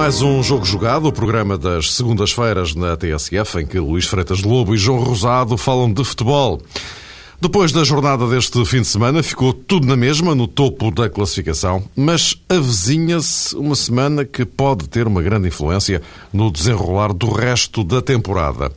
mais um Jogo Jogado, o programa das segundas-feiras na TSF, em que Luís Freitas Lobo e João Rosado falam de futebol. Depois da jornada deste fim de semana, ficou tudo na mesma, no topo da classificação, mas avizinha-se uma semana que pode ter uma grande influência no desenrolar do resto da temporada.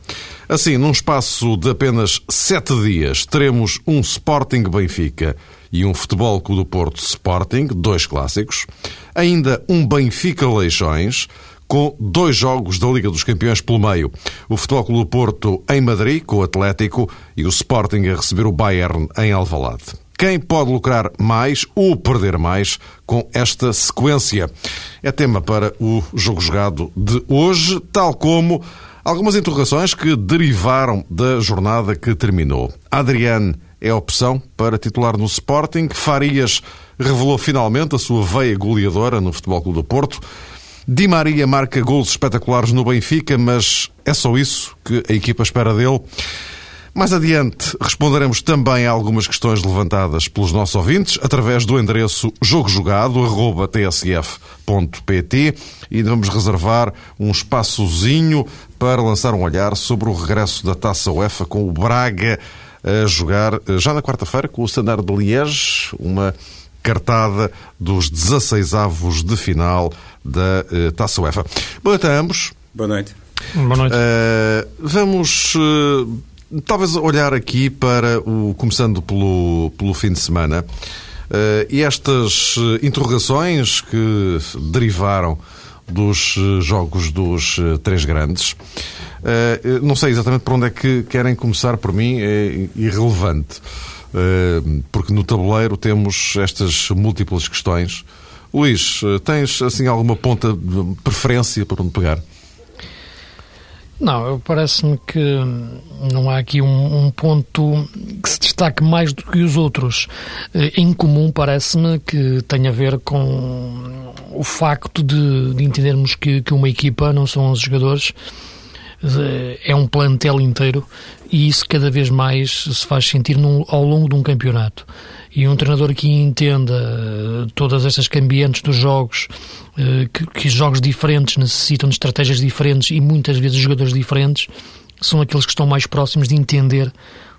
Assim, num espaço de apenas sete dias, teremos um Sporting Benfica e um Futebol Clube do Porto Sporting, dois clássicos, ainda um Benfica Leixões, com dois jogos da Liga dos Campeões pelo meio. O Futebol Clube Porto em Madrid, com o Atlético, e o Sporting a receber o Bayern em Alvalade. Quem pode lucrar mais ou perder mais com esta sequência? É tema para o jogo jogado de hoje, tal como algumas interrogações que derivaram da jornada que terminou. Adriane é a opção para titular no Sporting. Farias revelou finalmente a sua veia goleadora no Futebol Clube do Porto. Di Maria marca gols espetaculares no Benfica, mas é só isso que a equipa espera dele. Mais adiante responderemos também a algumas questões levantadas pelos nossos ouvintes através do endereço jogojogado.tsf.pt e vamos reservar um espaçozinho para lançar um olhar sobre o regresso da Taça UEFA com o Braga a jogar eh, já na quarta-feira com o Standard de Liège, uma cartada dos 16 avos de final da uh, Taça UEFA. Boa noite a ambos. Boa noite. Boa noite. Uh, vamos uh, talvez olhar aqui para o começando pelo, pelo fim de semana e estas interrogações que derivaram dos jogos dos três grandes. Uh, não sei exatamente por onde é que querem começar, por mim é irrelevante, porque no tabuleiro temos estas múltiplas questões. Luís, tens assim alguma ponta de preferência para onde pegar? Não, parece-me que não há aqui um, um, ponto que se destaque mais do que os outros. Em comum, parece-me que tem a ver com o facto de, de entendermos que, que, uma equipa não são os jogadores, é um plantel inteiro e isso cada vez mais se faz sentir num, ao longo de um campeonato. E um treinador que entenda eh, todas estas cambiantes dos jogos, eh, que, que jogos diferentes necessitam de estratégias diferentes e muitas vezes jogadores diferentes, são aqueles que estão mais próximos de entender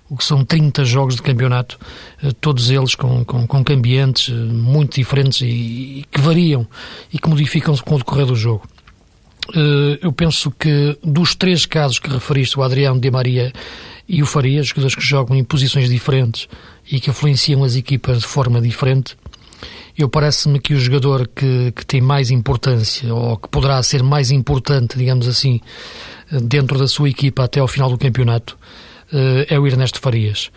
o que são 30 jogos de campeonato, eh, todos eles com, com, com cambiantes muito diferentes e, e que variam e que modificam-se com o decorrer do jogo. Eh, eu penso que dos três casos que referiste, o Adriano Di Maria e o Faria, jogadores que jogam em posições diferentes e que influenciam as equipas de forma diferente, eu parece-me que o jogador que, que tem mais importância, ou que poderá ser mais importante, digamos assim, dentro da sua equipa até ao final do campeonato, eh, é o Ernesto Farias.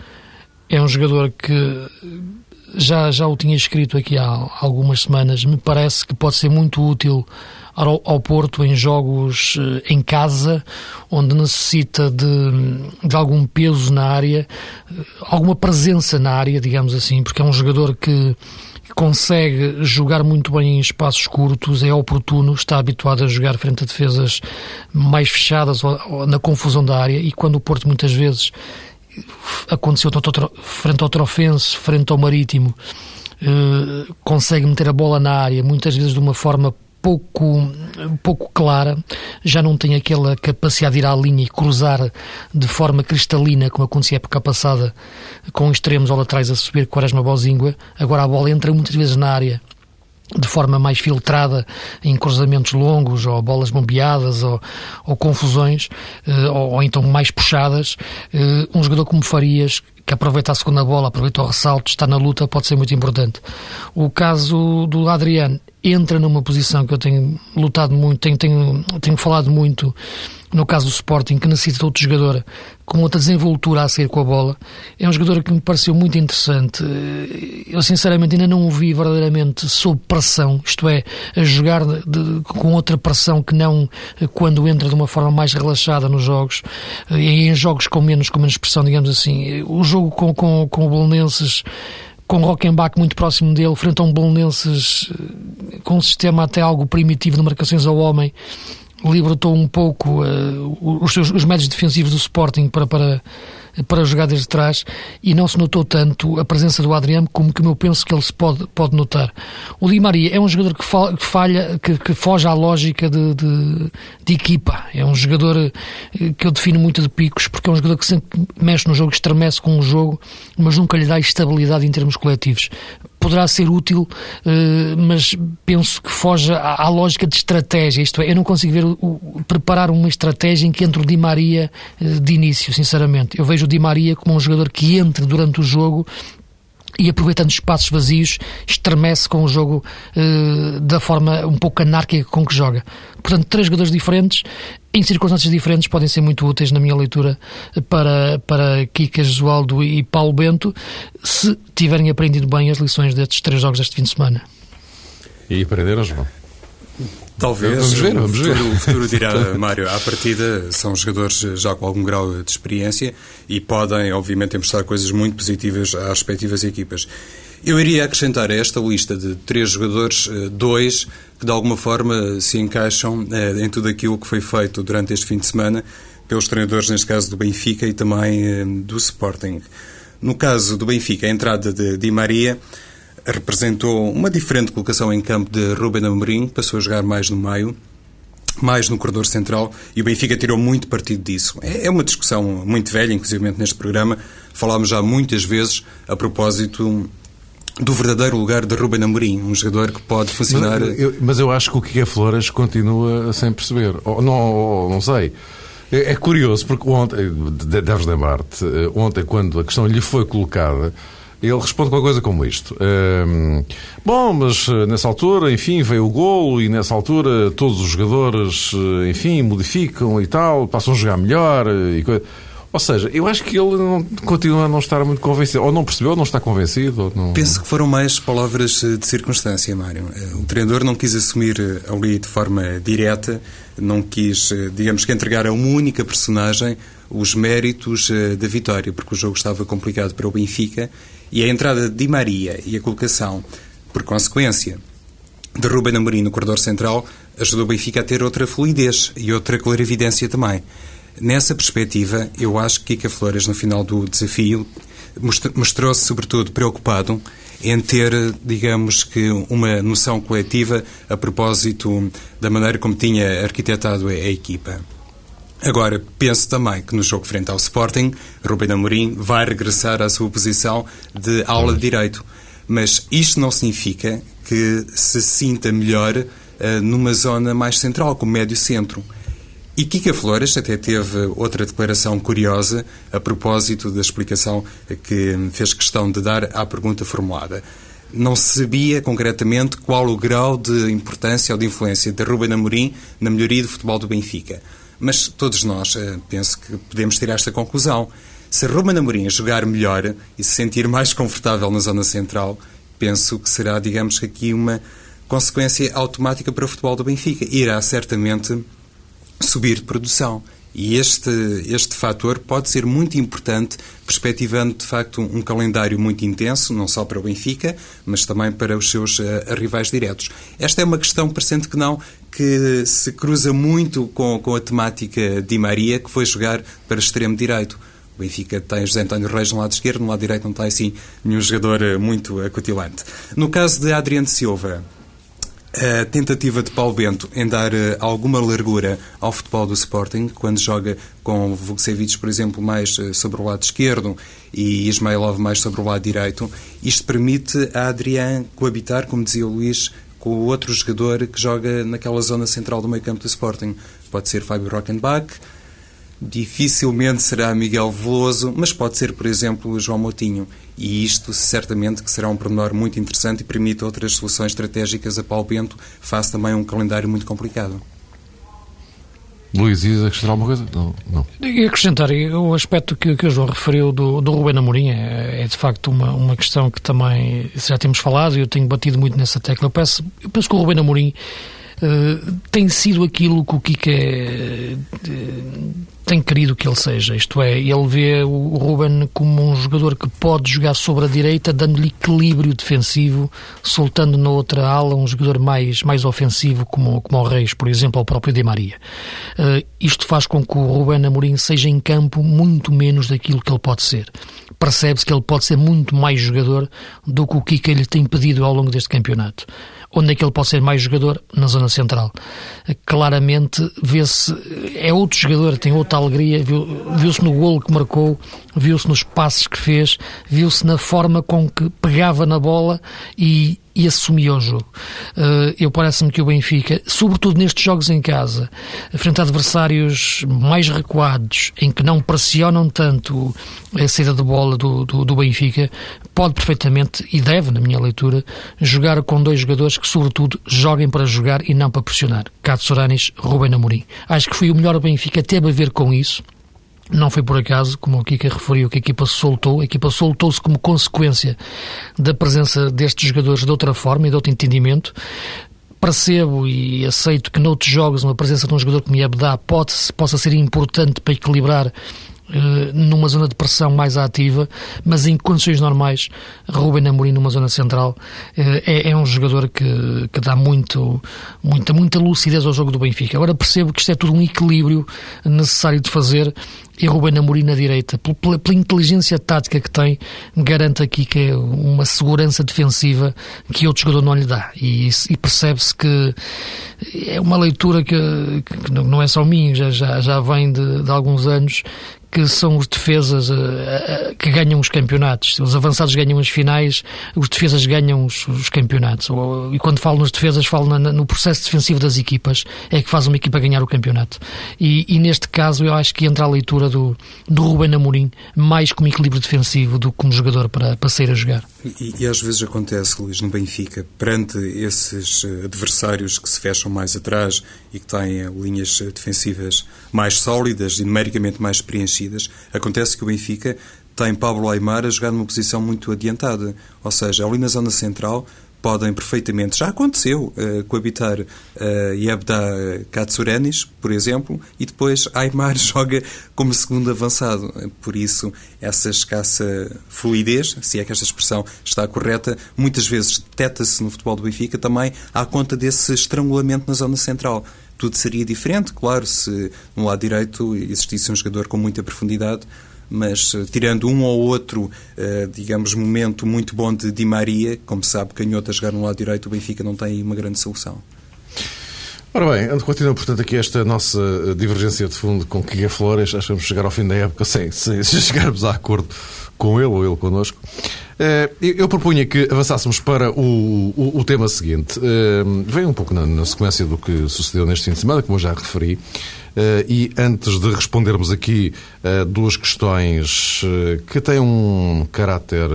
É um jogador que já, já o tinha escrito aqui há algumas semanas, me parece que pode ser muito útil ao, ao Porto em jogos eh, em casa, onde necessita de, de algum peso na área, eh, alguma presença na área, digamos assim, porque é um jogador que consegue jogar muito bem em espaços curtos, é oportuno, está habituado a jogar frente a defesas mais fechadas ou, na confusão da área e quando o Porto muitas vezes aconteceu frente ao Trofense, frente ao Marítimo, eh, consegue meter a bola na área, muitas vezes de uma forma pouco, pouco clara, já não tem aquela capacidade de ir à linha e cruzar de forma cristalina, como acontecia a época passada, com extremos ou laterais a subir Quaresma Bozíngua. Agora a bola entra muitas vezes na área de forma mais filtrada em cruzamentos longos ou bolas bombeadas ou, ou confusões eh, ou, ou, então mais puxadas eh, um jogador como Farias que aproveita a segunda bola, aproveita o ressalto, está na luta, pode ser muito importante. O caso do Adriano entra numa posição que eu tenho lutado muito, tenho, tenho, tenho falado muito no caso do Sporting, que necessita de outro jogador com outra desenvoltura a sair com a bola. É um jogador que me pareceu muito interessante. Eu, sinceramente, ainda não o vi verdadeiramente sob pressão, isto é, a jogar de, de, com outra pressão que não quando entra de uma forma mais relaxada nos jogos, e em jogos com menos, com menos pressão, digamos assim. O jogo com, com, com o Bolonenses com Rockenbach muito próximo dele, frente a um Bolonenses com um sistema até algo primitivo de marcações ao homem, libertou um pouco uh, os, seus, os médios defensivos do Sporting para, para para jogar desde trás e não se notou tanto a presença do Adriano como que eu penso que ele se pode, pode notar. O Di Maria é um jogador que, falha, que, que foge à lógica de, de, de, equipa. É um jogador eh, que eu defino muito de picos, porque é um jogador que sempre mexe no jogo, estremece com o jogo, mas nunca lhe dá estabilidade em termos coletivos poderá ser útil, eh, mas penso que foge à, lógica de estratégia. Isto é, eu não consigo ver preparar uma estratégia em que entre o Di Maria eh, de início, sinceramente. Eu vejo o Di Maria como um jogador que entre durante o jogo e aproveitando espaços vazios, estremece com o jogo uh, da forma um pouco anárquica com que joga. Portanto, três jogadores diferentes, em circunstâncias diferentes, podem ser muito úteis na minha leitura para, para Kika Jesualdo e Paulo Bento, se tiverem aprendido bem as lições destes três jogos deste fim de semana. E aprenderam, João? Talvez. Vamos ver, vamos ver. O futuro, o futuro dirá, Mário. À partida, são jogadores já com algum grau de experiência e podem, obviamente, mostrar coisas muito positivas às respectivas equipas. Eu iria acrescentar a esta lista de três jogadores, eh, dois que de alguma forma se encaixam eh, em tudo aquilo que foi feito durante este fim de semana pelos treinadores, neste caso do Benfica e também eh, do Sporting. No caso do Benfica, a entrada de Di Maria representou uma diferente colocação em campo de Ruben Amorim, passou a jogar mais no meio, mais no corredor central, e o Benfica tirou muito partido disso. É, é uma discussão muito velha, inclusive neste programa, falámos já muitas vezes a propósito do verdadeiro lugar de Ruben Amorim, um jogador que pode funcionar... Mas eu, mas eu acho que o Kike Flores continua sem perceber. Ou, não, ou, não sei. É, é curioso, porque ontem, deves lembrar-te, eh, ontem quando a questão lhe foi colocada, ele responde com uma coisa como isto. Um, bom, mas eh, nessa altura, enfim, veio o golo e nessa altura todos os jogadores, eh, enfim, modificam e tal, passam a jogar melhor e coisa. Ou seja, eu acho que ele não, continua a não estar muito convencido. Ou não percebeu, ou não está convencido. Não... Penso que foram mais palavras de circunstância, Mário. O treinador não quis assumir ali de forma direta, não quis, digamos que, entregar a uma única personagem os méritos da vitória, porque o jogo estava complicado para o Benfica e a entrada de Di Maria e a colocação, por consequência, de Ruben Amorim no corredor central ajudou o Benfica a ter outra fluidez e outra clarividência também. Nessa perspectiva, eu acho que Kika Flores, no final do desafio, mostrou-se, sobretudo, preocupado em ter, digamos que, uma noção coletiva a propósito da maneira como tinha arquitetado a equipa. Agora, penso também que no jogo frente ao Sporting, Rubem Amorim vai regressar à sua posição de aula de direito. Mas isto não significa que se sinta melhor uh, numa zona mais central, como médio-centro. E Kika Flores até teve outra declaração curiosa a propósito da explicação que fez questão de dar à pergunta formulada. Não sabia concretamente qual o grau de importância ou de influência de Ruben Amorim na melhoria do futebol do Benfica. Mas todos nós, eh, penso que podemos tirar esta conclusão. Se Ruben Amorim jogar melhor e se sentir mais confortável na zona central, penso que será, digamos, aqui uma consequência automática para o futebol do Benfica. Irá certamente subir de produção. E este, este fator pode ser muito importante, perspectivando de facto um, calendário muito intenso, não só para o Benfica, mas também para os seus uh, rivais diretos. Esta é uma questão, parecendo que não, que se cruza muito com, com a temática de Maria, que foi jogar para extremo direito. O Benfica tem José António Reis no lado esquerdo, no lado direito não tem assim nenhum jogador eh, muito acutilante. No caso de Adriano Silva, a tentativa de Paulo Bento em dar uh, alguma largura ao futebol do Sporting, quando joga com Vukcevic, por exemplo, mais uh, sobre o lado esquerdo e Ismailov mais sobre o lado direito, isto permite a Adrián coabitar, como dizia o Luís, com o outro jogador que joga naquela zona central do meio campo do Sporting. Pode ser Fábio Rockenbach, dificilmente será Miguel Veloso, mas pode ser, por exemplo, João Moutinho. E isto certamente que será um pormenor muito interessante e permite outras soluções estratégicas a Paulo Bento, face também a um calendário muito complicado. Luís, ias acrescentar alguma coisa? Não. não. E acrescentar, o aspecto que, que o João referiu do, do Rubén Amorim é, é, de facto uma, uma questão que também já temos falado e eu tenho batido muito nessa tecla. Eu penso, eu penso que o Rubén Amorim tem sido aquilo que o Kika tem querido que ele seja. Isto é, ele vê o Ruben como um jogador que pode jogar sobre a direita, dando-lhe equilíbrio defensivo, soltando na outra ala um jogador mais, mais ofensivo, como, como o Reis, por exemplo, ou o próprio Di Maria. Uh, isto faz com que o Ruben Amorim seja em campo muito menos daquilo que ele pode ser. Percebe-se que ele pode ser muito mais jogador do que o Kika lhe tem pedido ao longo deste campeonato. Onde é que ele pode ser mais jogador? Na zona central. Claramente vê-se, é outro jogador, tem outra alegria, viu-se no golo que marcou, viu-se nos passes que fez, viu-se na forma com que pegava na bola e, e assumia o jogo. Uh, eu parece-me que o Benfica, sobretudo nestes jogos em casa, frente a adversários mais recuados, em que não pressionam tanto a saída de bola do, do, do Benfica, pode perfeitamente, e deve, na minha leitura, jogar com dois jogadores que, sobretudo, joguem para jogar e não para pressionar. Cato Soranis, Rubem Amorim. Acho que foi o melhor Benfica, teve a ver com isso. Não foi por acaso, como o Kika referiu, que a equipa soltou. A equipa soltou-se como consequência da presença destes jogadores de outra forma e de outro entendimento. Percebo e aceito que noutros jogos uma presença de um jogador como Yabda pode, possa ser importante para equilibrar numa zona de pressão mais ativa, mas em condições normais, Ruben Amorim numa zona central eh, é, é, um jogador que, que dá muito, muita, muita lucidez ao jogo do Benfica. Agora percebo que isto é tudo um equilíbrio necessário de fazer e Ruben Amorim na direita, pela, pela, inteligência tática que tem, garante aqui que é uma segurança defensiva que outro jogador não lhe dá. E, e percebe-se que é uma leitura que, que, não é só minha, já, já, já vem de, de alguns anos, que são os defesas uh, uh, que ganham os campeonatos. Os avançados ganham as finais, os defesas ganham os, os campeonatos. E quando falo nos defesas, falo na, no processo defensivo das equipas, é que faz uma equipa ganhar o campeonato. E, e neste caso, eu acho que entra a leitura do, do Ruben Amorim mais como equilíbrio defensivo do que como jogador para, para sair a jogar. E, e às vezes acontece, Luís, no Benfica, perante esses eh, adversários que se fecham mais atrás e que têm linhas defensivas mais sólidas e numericamente mais preenchidas, acontece que o Benfica tem Pablo Aymar a jogar numa posição muito adiantada. Ou seja, ali na zona central podem perfeitamente, já aconteceu, uh, coabitar uh, Yebda Katsurenis, por exemplo, e depois Aymar joga como segundo avançado. Por isso, essa escassa fluidez, se é que esta expressão está correta, muitas vezes deteta-se no futebol do Benfica também à conta desse estrangulamento na zona central tudo seria diferente, claro, se no lado direito existisse um jogador com muita profundidade, mas eh, tirando um ou outro, eh, digamos, momento muito bom de Di Maria, como se sabe, canhota jogar no lado direito, o Benfica não tem uma grande solução. Ora bem, continua, portanto, aqui esta nossa eh, divergência de fundo com Kika Flores. Achamos chegar ao fim da época sem, sem chegarmos a acordo com ele ou ele connosco. Eu propunha que avançássemos para o, o, o tema seguinte. Vem um pouco na, na, sequência do que sucedeu neste fim de semana, como eu já referi. Eh, e antes de respondermos aqui duas questões que têm um caráter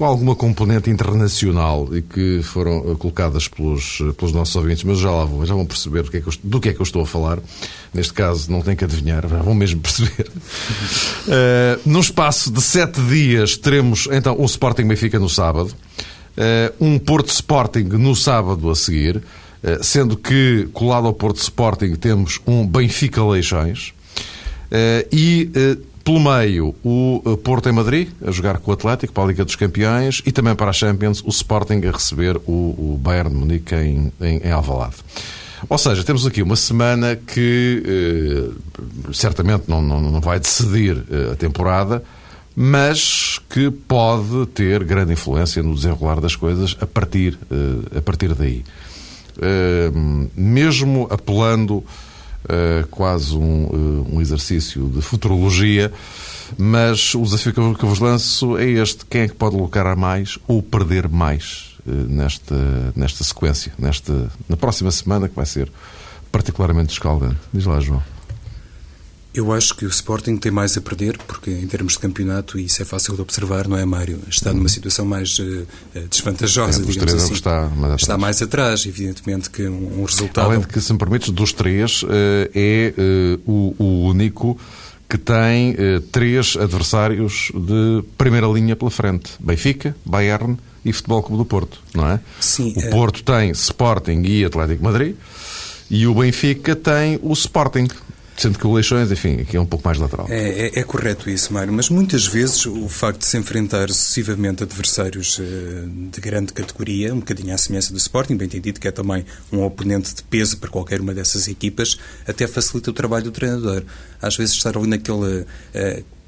com alguma componente internacional e que foram colocadas pelos, pelos nossos ouvintes, mas já lá vou, já vão perceber do que, é que eu, do que é que eu estou a falar. Neste caso, não tem que adivinhar, já vão mesmo perceber. Uh, no espaço de sete dias, teremos então o Sporting Benfica no sábado, uh, um Porto Sporting no sábado a seguir, sendo que colado ao Porto Sporting temos um Benfica Leixões. e pelo meio, o Porto em Madrid, a jogar com o Atlético para a Liga dos Campeões e também para a Champions, o Sporting a receber o, Bayern de Munique em, em, em Alvalade. Ou seja, temos aqui uma semana que eh, certamente não, não, não vai decidir eh, a temporada, mas que pode ter grande influência no desenrolar das coisas a partir, eh, a partir daí. Mesmo apelando quase um, um exercício de futurologia, mas o desafio que eu, vos lanço é este: quem é que pode lucrar mais ou perder mais eh, nesta, nesta sequência, nesta, na próxima semana, que vai ser particularmente escaldante. Diz lá, João. Eu acho que o Sporting tem mais a perder, porque em termos de campeonato, e isso é fácil de observar, não é, Mário? Está numa situação mais uh, desvantajosa, é, digamos assim. Está mais, atrás. está mais atrás, evidentemente que um, um resultado... Além de que, se me permites, dos três, uh, é uh, o, o, único que tem três adversários de primeira linha pela frente. Benfica, Bayern e Futebol Clube do Porto, não é? Sim. O Porto tem Sporting e Atlético Madrid e o Benfica tem o Sporting. Sendo que o Leixões, enfim, aqui é um pouco mais lateral. É, é, é, correto isso, Mário, mas muitas vezes o facto de se enfrentar sucessivamente adversários uh, de grande categoria, um bocadinho à semelhança do Sporting, bem entendido que é também um oponente de peso para qualquer uma dessas equipas, até facilita o trabalho do treinador. Às vezes estar ali naquele.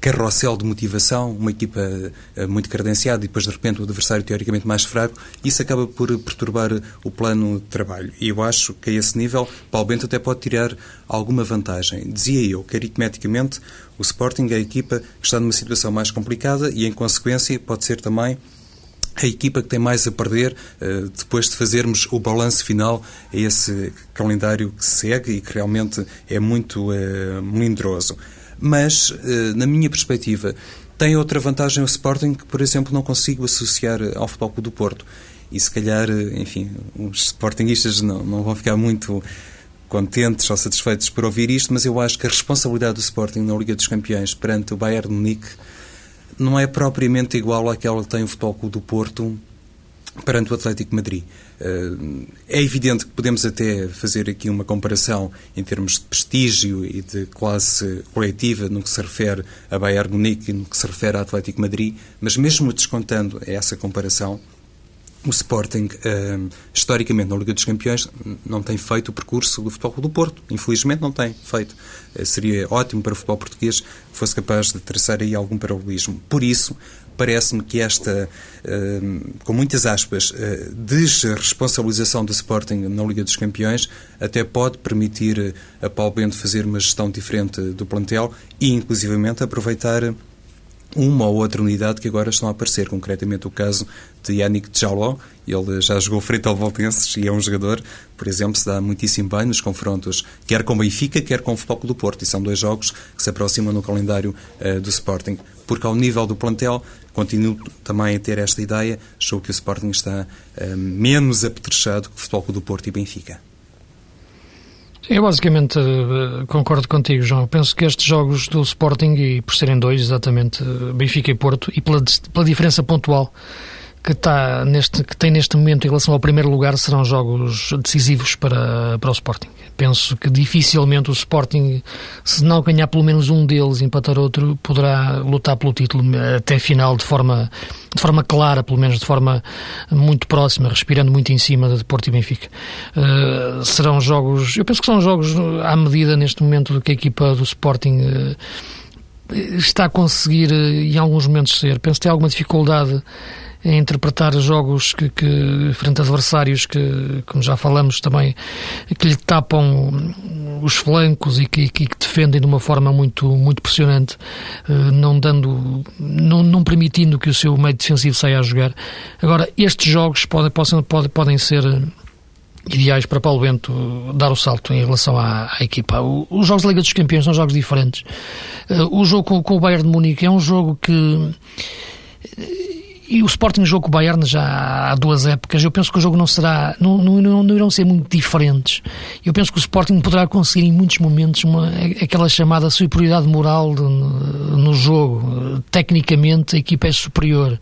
Carrossel de motivação, uma equipa uh, muito credenciada e depois de repente o adversário teoricamente mais fraco, isso acaba por perturbar o plano de trabalho. E eu acho que a esse nível Paulo Bento até pode tirar alguma vantagem. Dizia eu que aritmeticamente o Sporting é a equipa que está numa situação mais complicada e em consequência pode ser também a equipa que tem mais a perder uh, depois de fazermos o balanço final a esse calendário que segue e que realmente é muito uh, melindroso. Mas, eh, na minha perspectiva, tem outra vantagem o Sporting que, por exemplo, não consigo associar ao Futebol Clube do Porto. E se calhar, eh, enfim, os Sportingistas não, não vão ficar muito contentes ou satisfeitos por ouvir isto, mas eu acho que a responsabilidade do Sporting na Liga dos Campeões perante o Bayern de Munique não é propriamente igual àquela que tem o Futebol Clube do Porto perante o Atlético Madrid. Eh, é evidente que podemos até fazer aqui uma comparação em termos de prestígio e de classe coletiva no que se refere a Bayern Munique e no que se refere a Atlético Madrid, mas mesmo descontando essa comparação, o Sporting, eh, historicamente na Liga dos Campeões, não tem feito o percurso do Futebol do Porto. Infelizmente não tem feito. Eh, seria ótimo para o futebol português que fosse capaz de traçar aí algum paralelismo. Por isso, parece-me que esta, ehm, com muitas aspas, eh, desresponsabilização do Sporting na Liga dos Campeões até pode permitir a Paulo Bento fazer uma gestão diferente do plantel e, inclusivamente, aproveitar uma ou outra unidade que agora estão a aparecer, concretamente o caso de Yannick Djaló, ele já jogou frente ao Voltenses e é um jogador, por exemplo, se dá muitíssimo bem nos confrontos, quer com Benfica, quer com o Futebol do Porto, e são dois jogos que se aproximam no calendário uh, do Sporting, porque ao nível do plantel, continuo também a ter esta ideia, achou que o Sporting está uh, menos apetrechado que o Futebol do Porto e Benfica. Eu basicamente eh, concordo contigo, João. Penso que estes jogos do Sporting, e por serem dois, exatamente, Benfica e Porto, e pela, pela diferença pontual que, está neste, que tem neste momento em relação ao primeiro lugar serão jogos decisivos para, para o Sporting. Penso que dificilmente o Sporting, se não ganhar pelo menos um deles empatar outro, poderá lutar pelo título até final de forma, de forma clara, pelo menos de forma muito próxima, respirando muito em cima de Porto e Benfica. Uh, serão jogos, eu penso que são jogos à medida neste momento do que a equipa do Sporting. Uh, está a conseguir eh, em alguns momentos ser. Penso que tem alguma dificuldade em interpretar jogos que, que frente a adversários que, como já falamos também, que lhe tapam os flancos e que, que defendem de uma forma muito, muito pressionante, eh, não dando, não, não permitindo que o seu meio defensivo saia a jogar. Agora, estes jogos podem, podem, podem ser ideais para Paulo Bento dar o salto em relação à, à equipa. O, os jogos da Liga dos Campeões são jogos diferentes. Uh, o jogo com, com, o Bayern de Munique é um jogo que e o Sporting jogou com o Bayern já há duas épocas. Eu penso que o jogo não será, não, não, não, não irão ser muito diferentes. Eu penso que o Sporting poderá conseguir em muitos momentos uma, aquela chamada superioridade moral de, no jogo. Tecnicamente a equipa é superior.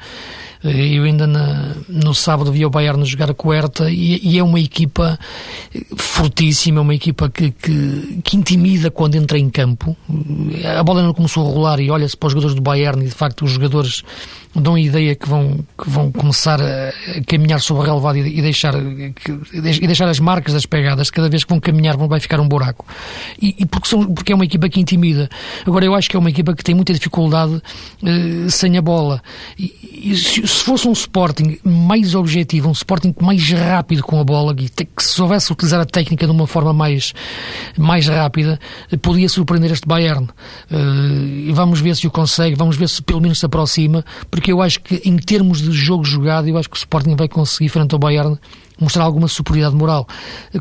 Eu ainda na, no sábado vi o Bayern jogar com o e, e, é uma equipa fortíssima, é uma equipa que, que, que, intimida quando entra em campo. A bola não começou a rolar e olha-se para os jogadores do Bayern e de facto os jogadores dão a ideia que vão, que vão começar a caminhar sobre a relevada e, e, deixar, e deixar as marcas das pegadas. Cada vez que vão caminhar vão, vai ficar um buraco. E, e porque, são, porque é uma equipa que intimida. Agora, eu acho que é uma equipa que tem muita dificuldade eh, sem a bola. E, e se, se, fosse um Sporting mais objetivo, um Sporting mais rápido com a bola, que se soubesse utilizar a técnica de uma forma mais, mais rápida, podia surpreender este Bayern. Uh, vamos ver se o consegue, vamos ver se pelo menos se aproxima, porque eu acho que em termos de jogo jogado, eu acho que o Sporting vai conseguir, frente ao Bayern, mostrar alguma superioridade moral.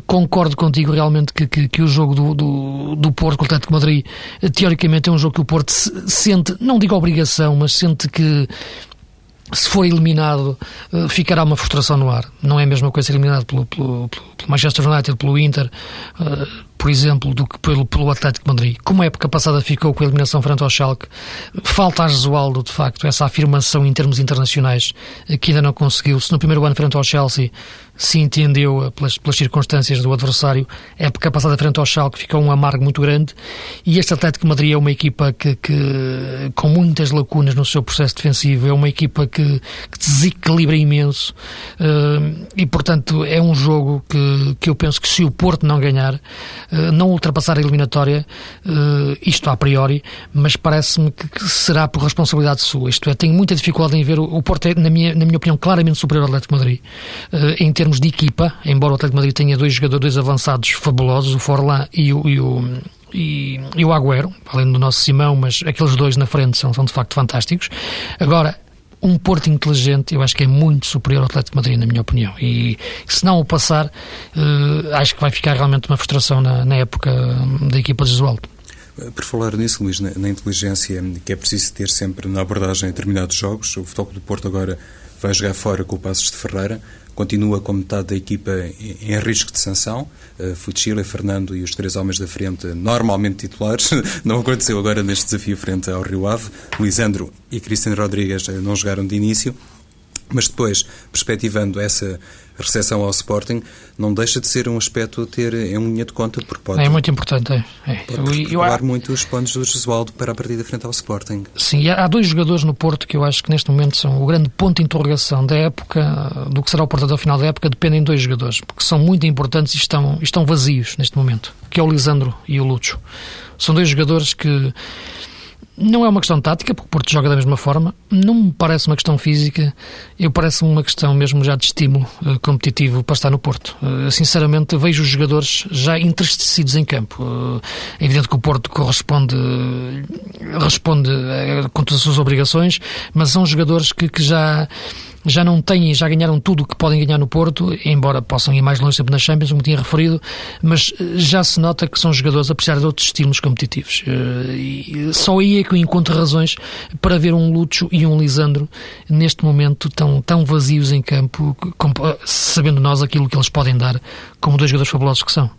Concordo contigo realmente que, que, que o jogo do, do, do Porto com o Atlético Madrid, teoricamente é um jogo que o Porto sente, não digo obrigação, mas sente que se for eliminado, eh, ficará uma frustração no ar. Não é a mesma coisa ser eliminado pelo, pelo, pelo Manchester United, pelo Inter, eh, por exemplo, do que pelo, pelo Atlético de Madrid. Como a época passada ficou com a eliminação frente ao Schalke, falta a Jesualdo, de facto, essa afirmação em termos internacionais que ainda não conseguiu. Se no primeiro ano frente ao Chelsea se entendeu eh, pelas, pelas circunstâncias do adversário, a época passada frente ao Schalke ficou um amargo muito grande e este Atlético Madrid é uma equipa que, que com muitas lacunas no seu processo defensivo, é uma equipa que, que desequilibra imenso uh, e, portanto, é um jogo que, que eu penso que se o Porto não ganhar, uh, não ultrapassar a eliminatória, uh, isto a priori, mas parece-me que, será por responsabilidade sua. Isto é, tenho muita dificuldade em ver o, o Porto é, na minha, na minha opinião, claramente superior ao Atlético Madrid em termos de equipa, embora o Atlético Madrid tenha dois jogadores, dois avançados fabulosos, o Forlan e o, e o e, e, o Agüero, além do nosso Simão, mas aqueles dois na frente são, são de facto fantásticos. Agora, um Porto inteligente, eu acho que é muito superior ao Atlético Madrid, na minha opinião. E se não o passar, uh, acho que vai ficar realmente uma frustração na, na época da equipa de Jesualdo. Por falar nisso, Luís, na, na, inteligência que é preciso ter sempre na abordagem em determinados jogos, o Futebol do Porto agora vai jogar fora com o Passos de Ferreira, continua com metade da equipa em risco de sanção. Uh, Fernando e os três homens da frente, normalmente titulares, não aconteceu agora neste desafio frente ao Rio Ave. Lisandro e Cristiano Rodrigues eh, não jogaram de início. Mas depois, perspectivando essa recepção ao Sporting, não deixa de ser um aspecto a ter em linha de conta, porque pode... É muito importante, é. é. Pode eu, eu, muito os planos do Jesualdo para a partida frente ao Sporting. Sim, há dois jogadores no Porto que eu acho que neste momento são o grande ponto de interrogação da época, do que será o Porto até o final da época, dependem de dois jogadores, porque são muito importantes e estão, estão vazios neste momento, que é o Lisandro e o Lúcio. São dois jogadores que não é uma questão tática, porque o Porto joga da mesma forma. Não me parece uma questão física. Eu parece uma questão mesmo já de estímulo uh, competitivo para estar no Porto. Uh, sinceramente, vejo os jogadores já entristecidos em campo. Uh, é evidente que o Porto corresponde, responde com todas as suas obrigações, mas são jogadores que, que já já não têm, já ganharam tudo o que podem ganhar no Porto, embora possam ir mais longe sempre nas Champions, como tinha referido, mas eh, já se nota que são jogadores a precisar de outros estilos competitivos. Eh, e só aí é que eu encontro razões para ver um Lúcio e um Lisandro neste momento tão, tão vazios em campo, sabendo nós aquilo que eles podem dar como dois jogadores fabulosos que são.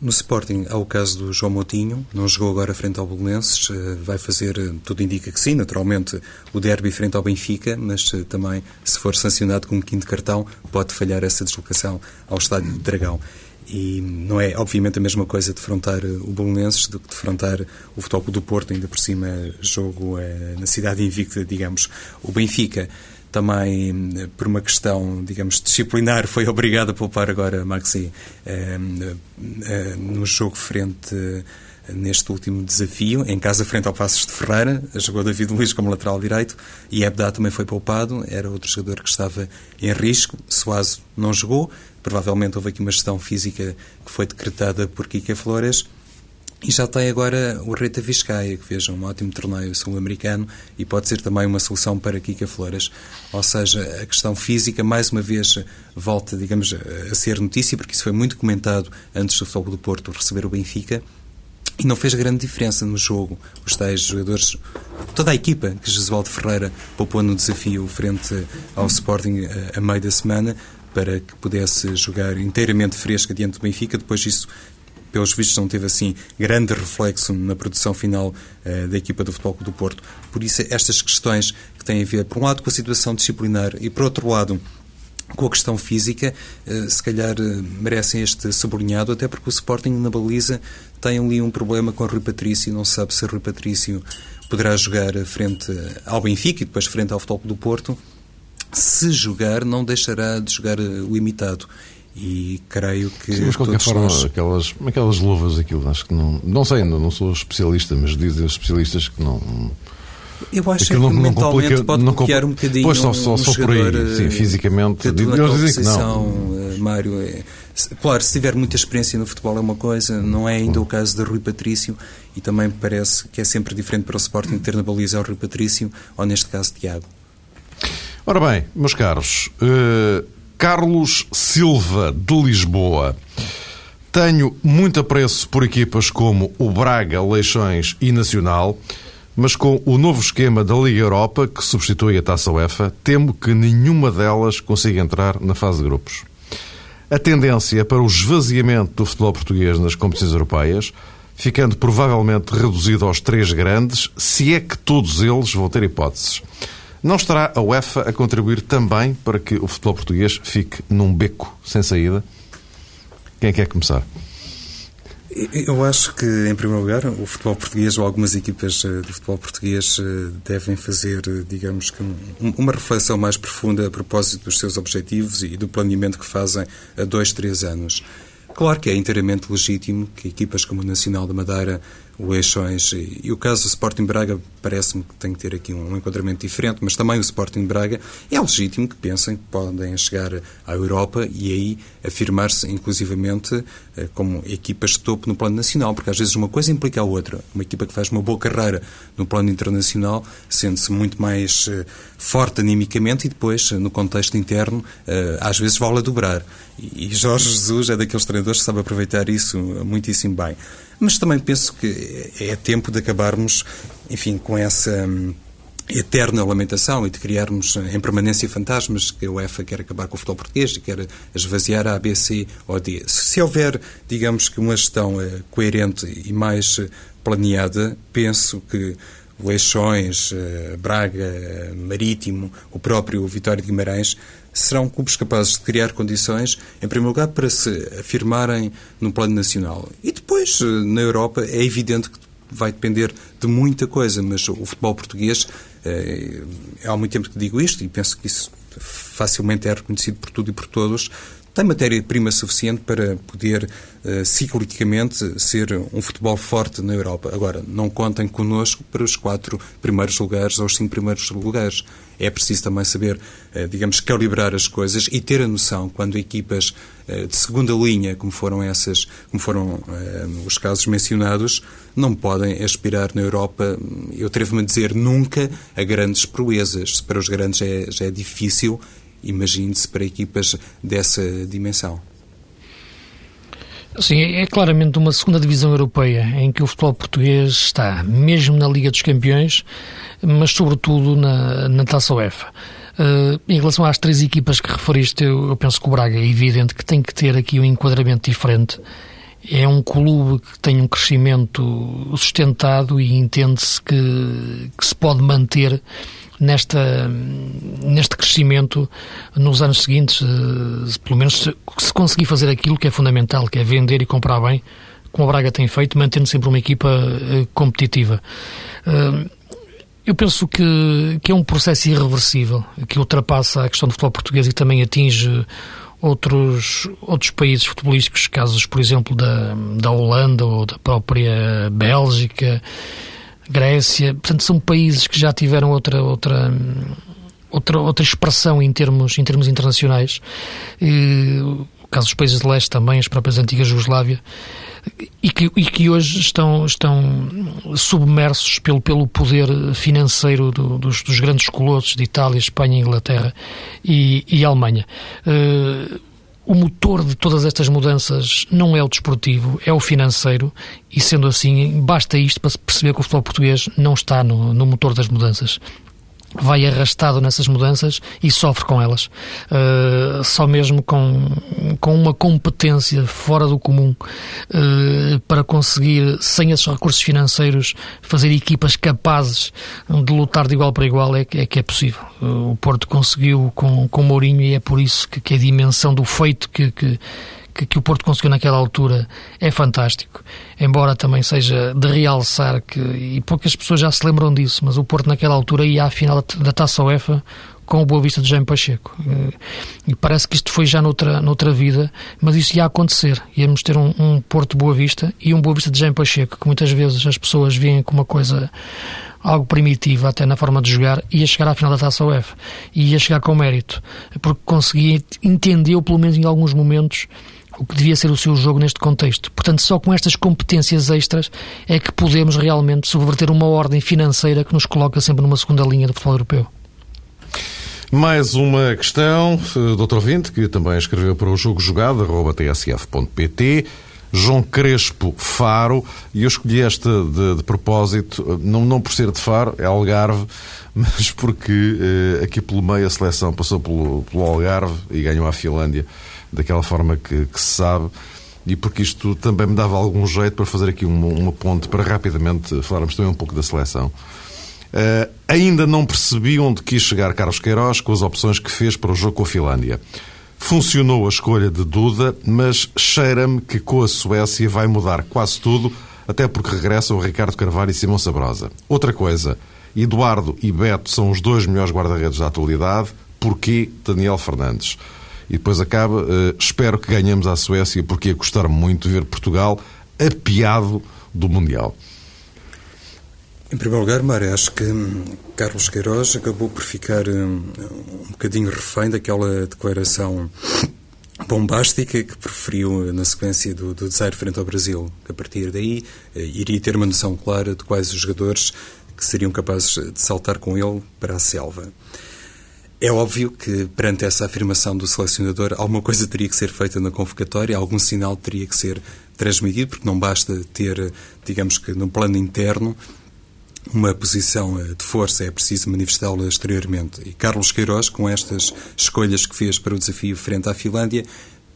No Sporting há o caso do João Moutinho, não jogou agora frente ao Belenenses, eh, vai fazer, eh, tudo indica que sim, naturalmente, o derby frente ao Benfica, mas eh, também, se for sancionado com um quinto cartão, pode falhar essa deslocação ao Estádio de Dragão. E não é, obviamente, a mesma coisa defrontar o Belenenses do que defrontar o Futebol do Porto, ainda por cima jogo na cidade invicta, digamos. O Benfica também eh, por uma questão, digamos, disciplinar, foi obrigado a poupar agora Maxi eh, eh, no jogo frente neste último desafio, em casa frente ao Passos de Ferreira, jogou David Luiz como lateral direito e Ebda também foi poupado, era outro jogador que estava em risco, Suazo não jogou, provavelmente houve aqui uma gestão física que foi decretada por Kike Flores, e já tem agora o Reta Vizcaya, que veja um ótimo torneio sul-americano e pode ser também uma solução para Kika Flores. Ou seja, a questão física, mais uma vez, volta, digamos, a ser notícia, porque isso foi muito comentado antes do Futebol do Porto receber o Benfica. E não fez grande diferença no jogo. Os tais jogadores, toda a equipa que Jesualdo Ferreira poupou no desafio frente ao Sporting a, a meio da semana, para que pudesse jogar inteiramente fresca diante do Benfica. Depois disso pelos vistos, não teve assim grande reflexo na produção final uh, da equipa do Futebol do Porto. Por isso, estas questões que têm a ver, por um lado, com a situação disciplinar e, por outro lado, com a questão física, uh, se calhar uh, merecem este sublinhado, até porque o Sporting na baliza tem ali um problema com o Rui Patrício, não sabe se o Rui Patrício poderá jogar frente ao Benfica e depois frente ao Futebol do Porto. Se jogar, não deixará de jogar limitado. E creio que. Sim, mas de qualquer forma, nós... aquelas, aquelas luvas, aquilo, acho que não. Não sei, ainda não sou especialista, mas dizem os especialistas que não. Eu acho que não, mentalmente complica, pode não bloquear um bocadinho. Pois só, só, um só por aí, sim, fisicamente. Eles dizem que não. Eh, Mário, é, claro, se tiver muita experiência no futebol é uma coisa, não é ainda o caso de Rui Patrício e também me parece que é sempre diferente para o Sporting ter na baliza o Rui Patrício ou neste caso Tiago. Ora bem, meus caros, uh, Carlos Silva, de Lisboa. Tenho muito apreço por equipas como o Braga, Leixões e Nacional, mas com o novo esquema da Liga Europa, que substitui a Taça UEFA, temo que nenhuma delas consiga entrar na fase de grupos. a tendência para o esvaziamento do futebol português nas competições europeias, ficando provavelmente reduzido aos três grandes, se é que todos eles vão ter hipóteses. Não estará a UEFA a contribuir também para que o futebol português fique num beco sem saída? Quem quer começar? Eu acho que, em primeiro lugar, o futebol português ou algumas equipas eh, do futebol português eh, devem fazer, eh, digamos que, uma reflexão mais profunda a propósito dos seus objetivos e do planeamento que fazem a dois, três anos. Claro que é inteiramente legítimo que equipas como o Nacional da Madeira o Eixões. E o caso do Sporting Braga parece-me que tem que ter aqui um enquadramento diferente, mas também o Sporting Braga é legítimo que pensem que podem chegar à Europa e aí afirmar-se inclusivamente eh, como equipas de topo no plano nacional, porque às vezes uma coisa implica a outra. Uma equipa que faz uma boa carreira no plano internacional sente-se muito mais eh, forte animicamente e depois, no contexto interno, eh, às vezes vale a dobrar. E Jorge Jesus é daqueles treinadores que sabe aproveitar isso muitíssimo bem. Mas também penso que é tempo de acabarmos, enfim, com essa hum, eterna lamentação e de criarmos em permanência fantasmas que a UEFA quer acabar com o futebol português e quer esvaziar a ABC ou D. Se houver, digamos que uma gestão eh, coerente e mais eh, planeada, penso que Leixões, eh, Braga, Marítimo, o próprio Vitória de Guimarães serão clubes capazes de criar condições, em primeiro lugar, para se afirmarem no plano nacional. E depois, eh, na Europa, é evidente que vai depender de muita coisa, mas o futebol português, é, há muito tempo que digo isto e penso que isso facilmente é reconhecido por tudo e por todos, tem matéria-prima suficiente para poder uh, ciclicamente ser um futebol forte na Europa. Agora, não contem connosco para os quatro primeiros lugares ou os cinco primeiros lugares. É preciso também saber, uh, digamos, calibrar as coisas e ter a noção quando equipas uh, de segunda linha, como foram essas, como foram os casos mencionados, não podem aspirar na Europa, eu atrevo-me a dizer, nunca a grandes proezas. Para os grandes é, já é difícil imagine-se para equipas dessa dimensão. Sim, é claramente uma segunda divisão europeia em que o futebol português está, mesmo na Liga dos Campeões, mas sobretudo na, na Taça UEFA. Uh, em relação às três equipas que referiste, eu, eu, penso que o Braga é evidente que tem que ter aqui um enquadramento diferente. É um clube que tem um crescimento sustentado e entende-se que, que se pode manter nesta, neste crescimento nos anos seguintes, eh, pelo menos se, se conseguir fazer aquilo que é fundamental, que é vender e comprar bem, como a Braga tem feito, mantendo sempre uma equipa eh, competitiva. Eh, eu penso que, que é um processo irreversível, que ultrapassa a questão do futebol português e também atinge outros, outros países futebolísticos, casos, por exemplo, da, da Holanda ou da própria Bélgica, Grécia, portanto são países que já tiveram outra outra outra outra expressão em termos em termos internacionais. E, caso dos países de leste também, as próprias antigas Jugoslávia, e que, e que hoje estão, estão submersos pelo, pelo poder financeiro do, dos, dos, grandes colossos de Itália, Espanha, Inglaterra e, e Alemanha. Uh, o motor de todas estas mudanças não é o desportivo, é o financeiro, e sendo assim, basta isto para perceber que o futebol português não está no, no motor das mudanças vai arrastado nessas mudanças e sofre com elas. Uh, só mesmo com, com uma competência fora do comum uh, para conseguir, sem esses recursos financeiros, fazer equipas capazes de lutar de igual para igual é, é que é possível. Uh, o Porto conseguiu com, com Mourinho e é por isso que, que a dimensão do feito que, que que, que, o Porto conseguiu naquela altura é fantástico, embora também seja de realçar que, e poucas pessoas já se lembram disso, mas o Porto naquela altura ia à final da Taça UEFA com o Boa Vista de Jaime Pacheco. Eh, e parece que isto foi já noutra, noutra vida, mas isso ia acontecer. Íamos ter um, um Porto Boa Vista e um Boa Vista de Jaime Pacheco, que muitas vezes as pessoas veem como uma coisa algo primitivo até na forma de jogar, ia chegar à final da Taça UEFA. E ia chegar com mérito, porque conseguia, entendeu, pelo menos em alguns momentos, o que devia ser o seu jogo neste contexto. Portanto, só com estas competências extras é que podemos realmente subverter uma ordem financeira que nos coloca sempre numa segunda linha do futebol europeu. Mais uma questão, eh, Dr. Vinte, que também escreveu para o jogo jogado, tsf.pt. João Crespo Faro, e eu escolhi esta de, de propósito, não, não por ser de Faro, é Algarve, mas porque eh, aqui pelo meio a seleção passou pelo, pelo Algarve e ganhou a Finlândia daquela forma que, que, se sabe, e porque isto também me dava algum jeito para fazer aqui uma, uma ponte para rapidamente falarmos também um pouco da seleção. Uh, ainda não percebi onde quis chegar Carlos Queiroz com as opções que fez para o jogo com a Finlândia. Funcionou a escolha de Duda, mas cheira-me que com a Suécia vai mudar quase tudo, até porque regressam Ricardo Carvalho e Simão Sabrosa. Outra coisa, Eduardo e Beto são os dois melhores guarda-redes da atualidade, porquê Daniel Fernandes? E depois acaba, uh, espero que ganhemos a Suécia, porque ia custar muito ver Portugal apiado do Mundial. Em primeiro lugar, Mário, acho que hum, Carlos Queiroz acabou por ficar um, um bocadinho refém daquela declaração bombástica que preferiu na sequência do, do desaire frente ao Brasil, que a partir daí eh, iria ter uma noção clara de quais os jogadores que seriam capazes de saltar com ele para a selva. É óbvio que, perante essa afirmação do selecionador, alguma coisa teria que ser feita na convocatória, algum sinal teria que ser transmitido, porque não basta ter, digamos que, no plano interno, uma posição eh, de força, é preciso manifestá-la exteriormente. E Carlos Queiroz, com estas escolhas que fez para o desafio frente à Finlândia,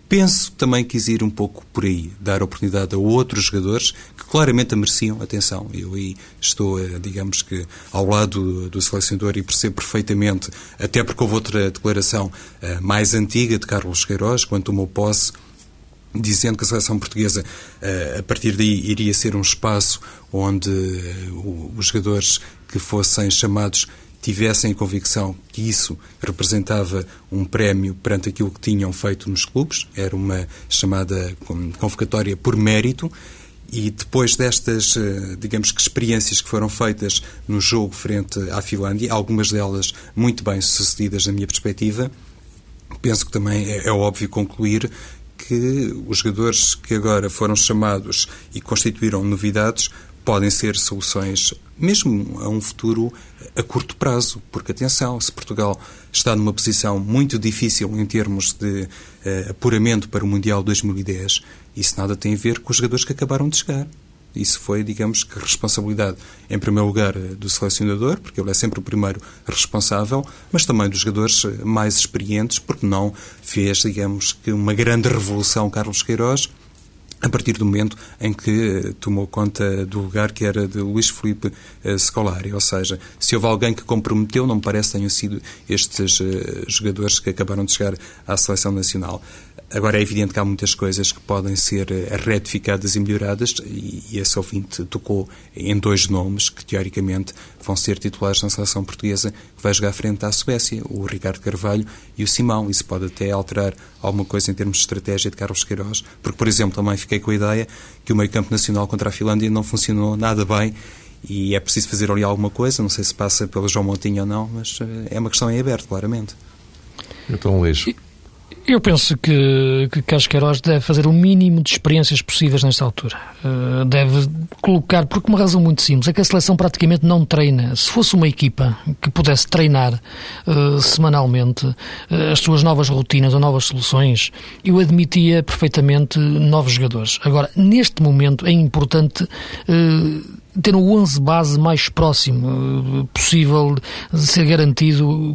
penso também quis ir um pouco por aí, dar oportunidade a outros jogadores que claramente a mereciam atenção. Eu aí estou, eh, digamos que, ao lado do selecionador e percebo perfeitamente, até porque houve outra declaração eh, mais antiga de Carlos Queiroz, quando tomou posse, dizendo que a seleção portuguesa, eh, a partir daí, iria ser um espaço onde os jogadores que fossem chamados tivessem a convicção que isso representava um prémio perante aquilo que tinham feito nos clubes, era uma chamada convocatória por mérito, e depois destas, eh, digamos que experiências que foram feitas no jogo frente à Finlândia, algumas delas muito bem sucedidas na minha perspectiva, penso que também é, é óbvio concluir que os jogadores que agora foram chamados e constituíram novidades podem ser soluções mesmo a um futuro a curto prazo, porque atenção, se Portugal está numa posição muito difícil em termos de uh, apuramento para o Mundial 2010, isso nada tem a ver com os jogadores que acabaram de chegar. Isso foi, digamos, que responsabilidade, em primeiro lugar, do selecionador, porque ele é sempre o primeiro responsável, mas também dos jogadores mais experientes, porque não fez, digamos, que uma grande revolução Carlos Queiroz, a partir do momento em que tomou conta do lugar que era de Luís Felipe eh, Scolari. Ou seja, se houve alguém que comprometeu, não me parece tenham sido estes eh, jogadores que acabaram de chegar à seleção nacional. Agora é evidente que há muitas coisas que podem ser eh, retificadas e melhoradas e esse ouvinte tocou em dois nomes que teoricamente vão ser titulares na seleção portuguesa que vai jogar frente à Suécia, o Ricardo Carvalho e o Simão. Isso pode até alterar alguma coisa em termos de estratégia de Carlos Queiroz, porque, por exemplo, também fiquei com a ideia que o meio campo nacional contra a Finlândia não funcionou nada bem e é preciso fazer ali alguma coisa, não sei se passa pelo João Montinho ou não, mas eh, é uma questão em aberto, claramente. Então, Luís, eu penso que, que Carlos Queiroz deve fazer o mínimo de experiências possíveis nesta altura. Uh, deve colocar, por uma razão muito simples, é que a seleção praticamente não treina. Se fosse uma equipa que pudesse treinar uh, semanalmente uh, as suas novas rotinas ou novas soluções, eu admitia perfeitamente novos jogadores. Agora, neste momento, é importante ter um 11 base mais próximo possível de ser garantido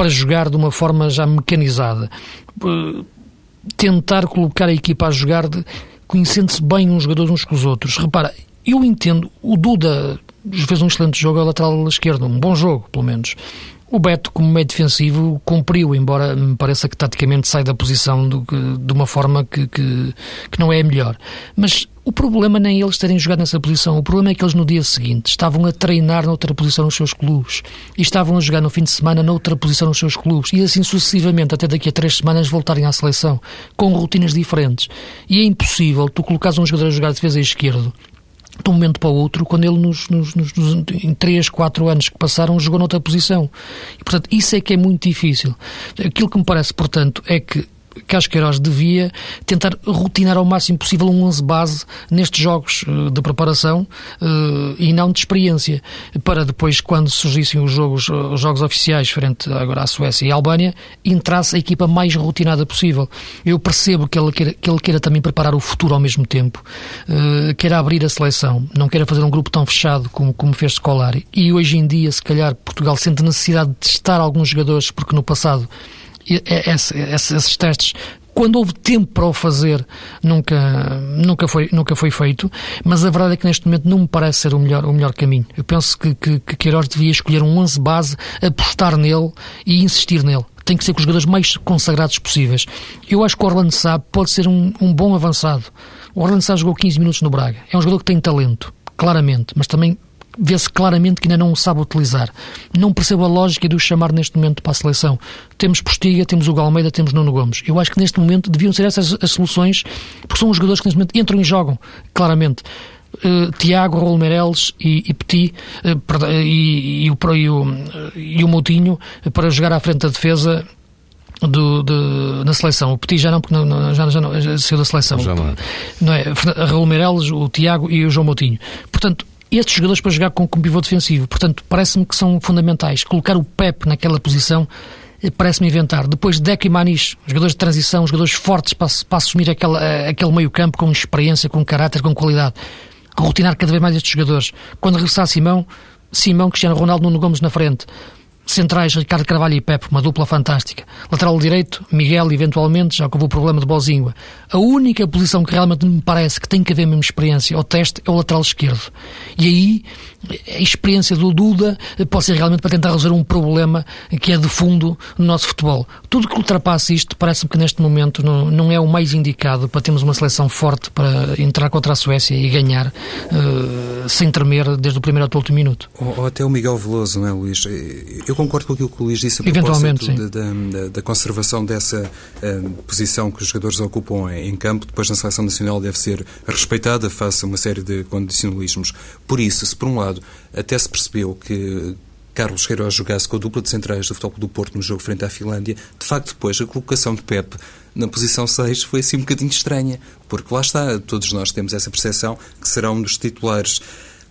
para jogar de uma forma já mecanizada. Eh, tentar colocar a equipa a jogar conhecendo-se bem uns jogadores uns com os outros. Repara, eu entendo, o Duda fez um excelente jogo ao lateral esquerdo, um bom jogo, pelo menos. O Beto, como meio defensivo, cumpriu, embora me pareça que taticamente sai da posição do, de uma forma que, que, que, não é a melhor. Mas o problema nem eles terem jogado nessa posição, o problema é que eles no dia seguinte estavam a treinar noutra posição nos seus clubes e estavam a jogar no fim de semana noutra posição nos seus clubes e assim sucessivamente, até daqui a três semanas voltarem à seleção, com rotinas diferentes. E é impossível tu colocares um jogador a jogar de defesa esquerdo de um momento para o outro, quando ele nos, nos, nos, em 3, 4 anos que passaram jogou noutra posição. E, portanto, isso é que é muito difícil. Aquilo que me parece, portanto, é que Carlos Queiroz devia tentar rotinar ao máximo possível um 11 base nestes jogos uh, de preparação uh, e não de experiência, para depois, quando surgissem os jogos, os jogos oficiais frente agora à Suécia e à Albânia, entrasse a equipa mais rotinada possível. Eu percebo que ele queira, que ele queira também preparar o futuro ao mesmo tempo, queira abrir a seleção, não queira fazer um grupo tão fechado como, como fez Scolari. E hoje em dia, se calhar, Portugal sente necessidade de testar alguns jogadores, porque no passado esses testes quando houve tempo para o fazer, nunca, nunca, foi, nunca foi feito, mas a verdade é que neste momento não me parece ser o melhor, o melhor caminho. Eu penso que, que, que Queiroz devia escolher um 11 base, apostar nele e insistir nele. Tem que ser com os jogadores mais consagrados possíveis. Eu acho que o Orlando Sá pode ser um, um bom avançado. O Orlando Sá jogou 15 minutos no Braga. É um jogador que tem talento, claramente, mas também vê-se claramente que ainda não o sabe utilizar. Não percebo a lógica de o chamar neste momento para a seleção. Temos Postiga, temos o Galmeida, temos Nuno Gomes. Eu acho que neste momento deviam ser essas as soluções, porque são os jogadores que neste momento entram e jogam, claramente. Uh, Tiago, Raul Meireles e, e Petit uh, e, e, o, e, o, e o Moutinho para jogar à frente da defesa do, na seleção. O Petit já não, porque não, já, já, não, já saiu da seleção. Já não. É. não é? Raul Meireles, o Tiago e o João Moutinho. Portanto, estes jogadores para jogar com, com pivô defensivo. Portanto, parece-me que são fundamentais. Colocar o Pep naquela posição eh, parece-me inventar. Depois Deco e Manis, jogadores de transição, jogadores fortes para, para assumir aquela, eh, aquele meio campo com experiência, com caráter, com qualidade. Rotinar cada vez mais estes jogadores. Quando regressar Simão, Simão, Cristiano Ronaldo, Nuno Gomes na frente. Centrais, Ricardo Carvalho e Pepe, uma dupla fantástica. Lateral direito, Miguel, eventualmente, já que houve o problema de Bozingua. A única posição que realmente me parece que tem que haver mesmo experiência ao teste é o lateral esquerdo. E aí, a experiência do Duda pode ser realmente para tentar resolver um problema que é de fundo no nosso futebol. Tudo que ultrapasse isto, parece-me que neste momento não, não, é o mais indicado para termos uma seleção forte para entrar contra a Suécia e ganhar uh, sem tremer desde o primeiro até o último minuto. Ou, ou, até o Miguel Veloso, não é, Luís? Eu concordo com aquilo que o Luís disse a Eventualmente, sim. Da, da, da, conservação dessa uh, posição que os jogadores ocupam em, campo, depois na seleção nacional deve ser respeitada face a uma série de condicionalismos. Por isso, se por um lado lado, até se percebeu que Carlos Queiroz jogasse com a dupla de centrais do Futebol do Porto no jogo frente à Finlândia, de facto depois a colocação de Pep na posição 6 foi assim um bocadinho estranha, porque lá está, todos nós temos essa percepção que será um dos titulares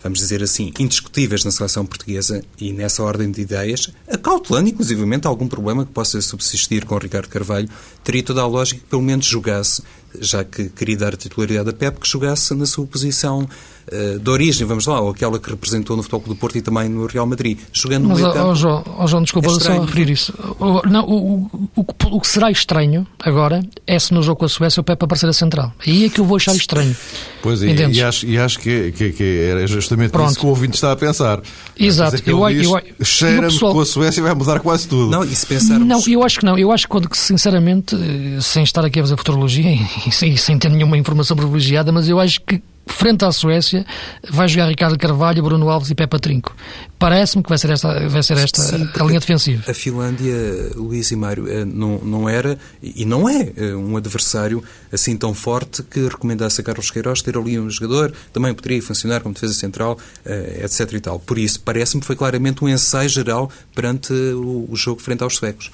vamos dizer assim, indiscutíveis na seleção portuguesa e nessa ordem de ideias, acautelando inclusivamente algum problema que possa subsistir com o Ricardo Carvalho, teria toda a lógica que pelo menos jogasse, já que queria dar a titularidade a Pep, que jogasse na sua posição uh, de origem, vamos lá, ou aquela que representou no Futebol do Porto e também no Real Madrid, jogando Mas, no meio campo. Oh, João, oh, João, desculpa, é só referir isso. O, não, o, o, o, que será estranho agora é se no jogo com a Suécia o Pepe aparecer a central. Aí é que eu vou achar estranho. Pois é, e acho, e acho que, que, que era justamente Pronto. isso que o ouvinte está a pensar. Exato. Eu, eu, eu, Cheira-me pessoal... com a Suécia vai mudar quase tudo. Não, e se pensarmos... Não, eu acho que não. Eu acho que, sinceramente, eh, sem estar aqui a fazer futurologia e sem, ter nenhuma informação privilegiada, mas eu acho que frente à Suécia, vai jogar Ricardo Carvalho, Bruno Alves e Pepa Trinco. Parece-me que vai ser esta, vai ser esta Sim, a linha defensiva. A Finlândia, Luís e Mário, eh, não, não era e não é eh, um adversário assim tão forte que recomendasse a Carlos Queiroz ter ali um jogador, também poderia funcionar como defesa central, eh, etc. e tal. Por isso, parece-me que foi claramente um ensaio geral perante o, o jogo frente aos suecos.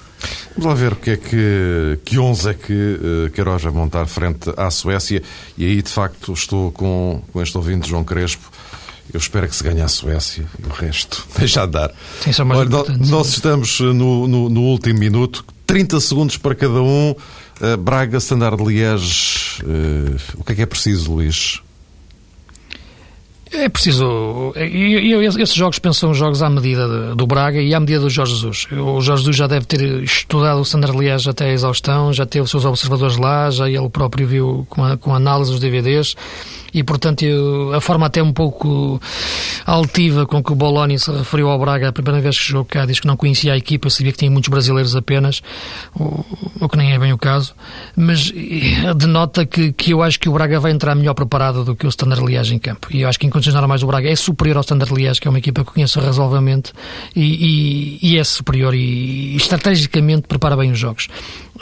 Vamos lá ver o que é que, que 11 é que Queiroz vai montar frente à Suécia e aí, de facto, estou com com, este ouvinte, João Crespo. Eu espero que se ganhe a Suécia e o resto deixa de dar. Sim, são mais Olha, nós estamos no, no, no, último minuto, 30 segundos para cada um. Uh, Braga, Standard Liège, uh, o que é que é preciso, Luís? É preciso. Eu, esses jogos pensam jogos à medida do Braga e à medida do Jorge Jesus. O Jorge Jesus já deve ter estudado o Sander Liège até a exaustão, já teve os seus observadores lá, já ele próprio viu com, a, com análise os DVDs e, portanto, eu, a forma até um pouco altiva com que o Boloni se referiu ao Braga a primeira vez que jogou cá, diz que não conhecia a equipa, sabia que tinha muitos brasileiros apenas, o, o que nem é bem o caso, mas denota que, que eu acho que o Braga vai entrar melhor preparado do que o Standard Liège em campo. E eu acho que em condições normais o Braga é superior ao Standard Liège, que é uma equipa que conheço razoavelmente, e, e, e é superior e, e estrategicamente prepara bem os jogos.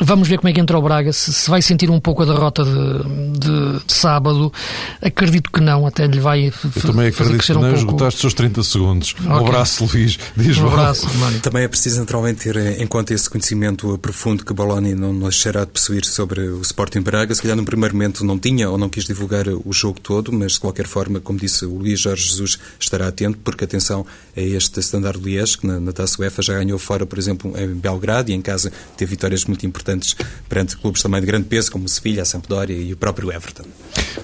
Vamos ver como é que entra o Braga, se, se vai sentir um pouco a derrota de, de, de, sábado. Acredito que não, até lhe vai Eu também acredito que não, um pouco... esgotaste os seus 30 segundos. Okay. Um abraço, Luís. Diz um abraço, Também é preciso naturalmente ter em conta esse conhecimento profundo que Boloni não deixará de possuir sobre o Sporting Braga. Se calhar no primeiro momento não tinha ou não quis divulgar o jogo todo, mas de qualquer forma, como disse o Luís Jorge Jesus, estará atento, porque atenção a este Standard Liège, que na, na Taça UEFA já ganhou fora, por exemplo, em Belgrado e em casa teve vitórias muito importantes perante clubes também de grande peso, como o Sevilha, a Sampdoria e o próprio Everton.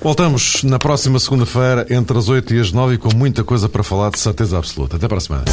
Voltamos na próxima segunda-feira, entre as 8 e as 9, e com muita coisa para falar de certeza absoluta. Até para a semana.